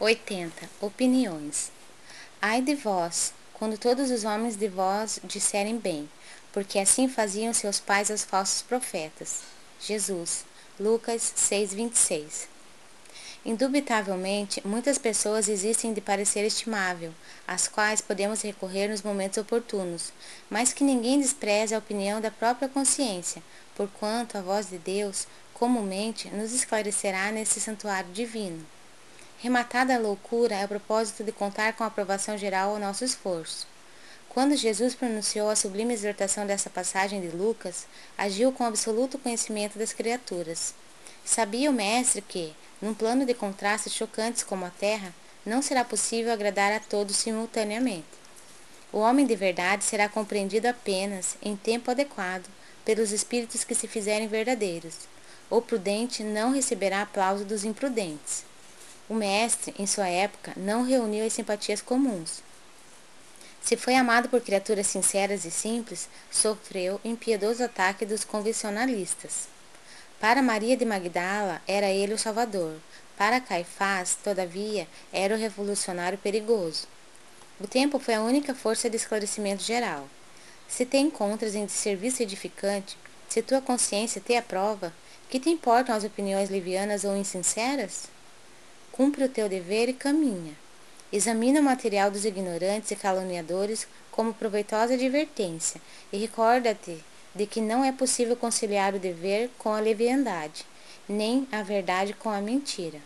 80. Opiniões. Ai de vós, quando todos os homens de vós disserem bem, porque assim faziam seus pais aos falsos profetas. Jesus, Lucas 6:26. Indubitavelmente, muitas pessoas existem de parecer estimável, às quais podemos recorrer nos momentos oportunos, mas que ninguém despreze a opinião da própria consciência, porquanto a voz de Deus, comumente, nos esclarecerá nesse santuário divino. Rematada a loucura é o propósito de contar com a aprovação geral ao nosso esforço. Quando Jesus pronunciou a sublime exortação dessa passagem de Lucas, agiu com absoluto conhecimento das criaturas. Sabia o Mestre que, num plano de contrastes chocantes como a Terra, não será possível agradar a todos simultaneamente. O homem de verdade será compreendido apenas, em tempo adequado, pelos espíritos que se fizerem verdadeiros. O prudente não receberá aplauso dos imprudentes. O mestre, em sua época, não reuniu as simpatias comuns. Se foi amado por criaturas sinceras e simples, sofreu impiedoso ataque dos convencionalistas. Para Maria de Magdala era ele o Salvador. Para Caifás, todavia, era o revolucionário perigoso. O tempo foi a única força de esclarecimento geral. Se te encontras em serviço edificante, se tua consciência te aprova, que te importam as opiniões livianas ou insinceras? Cumpre o teu dever e caminha. Examina o material dos ignorantes e caluniadores como proveitosa advertência e recorda-te de que não é possível conciliar o dever com a leviandade, nem a verdade com a mentira.